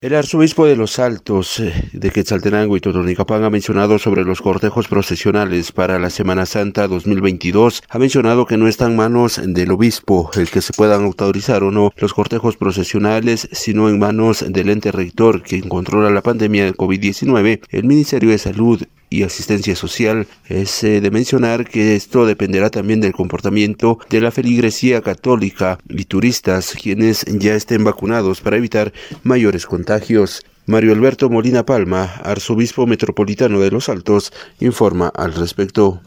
El arzobispo de los Altos eh, de Quetzaltenango y Totonicapán ha mencionado sobre los cortejos procesionales para la Semana Santa 2022. Ha mencionado que no están en manos del obispo el que se puedan autorizar o no los cortejos procesionales, sino en manos del ente rector que controla la pandemia del COVID-19, el Ministerio de Salud y asistencia social. Es eh, de mencionar que esto dependerá también del comportamiento de la feligresía católica y turistas quienes ya estén vacunados para evitar mayores contagios. Mario Alberto Molina Palma, arzobispo metropolitano de Los Altos, informa al respecto.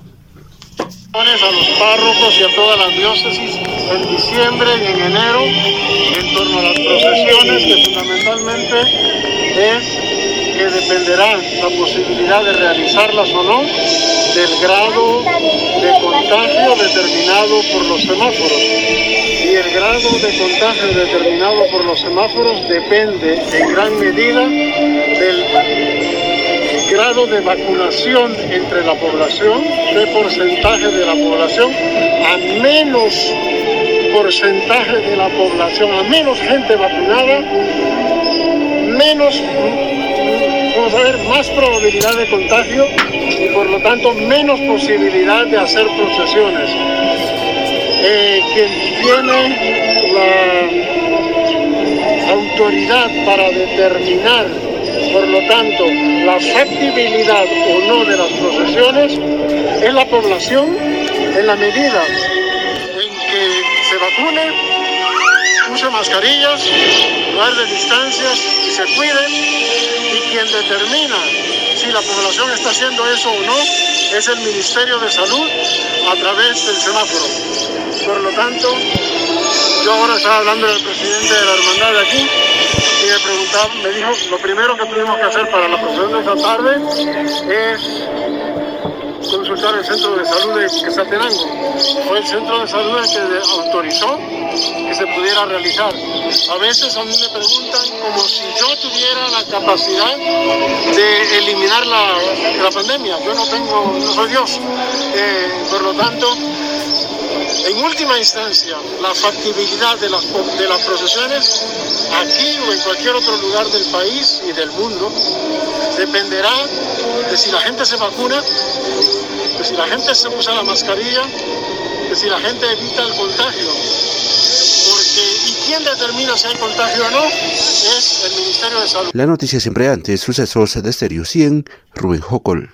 A los párrocos y a todas las diócesis en diciembre y en enero en torno a las procesiones que fundamentalmente es dependerá la posibilidad de realizarlas o no del grado de contagio determinado por los semáforos. Y el grado de contagio determinado por los semáforos depende en gran medida del grado de vacunación entre la población, de porcentaje de la población, a menos porcentaje de la población, a menos gente vacunada, menos vamos a ver más probabilidad de contagio y por lo tanto menos posibilidad de hacer procesiones. Eh, quien tiene la autoridad para determinar, por lo tanto, la factibilidad o no de las procesiones es la población en la medida en que se vacune, use mascarillas, guarde distancias y se cuide determina si la población está haciendo eso o no es el Ministerio de Salud a través del semáforo. Por lo tanto, yo ahora estaba hablando del presidente de la hermandad de aquí y me preguntaba, me dijo, lo primero que tuvimos que hacer para la procesión de esta tarde es consultar el centro de salud de Quetzaltenango. Fue el centro de salud el que autorizó que se pudiera realizar. A veces a mí me preguntan como si yo tuviera la capacidad de eliminar la, la pandemia. Yo no tengo, no soy Dios. Eh, por lo tanto, última instancia, la factibilidad de las, de las procesiones aquí o en cualquier otro lugar del país y del mundo dependerá de si la gente se vacuna, de si la gente se usa la mascarilla, de si la gente evita el contagio quién determina si hay contagio o no es el Ministerio de Salud. La noticia siempre antes, sucesos de Stereo 100, Rubén Jocol.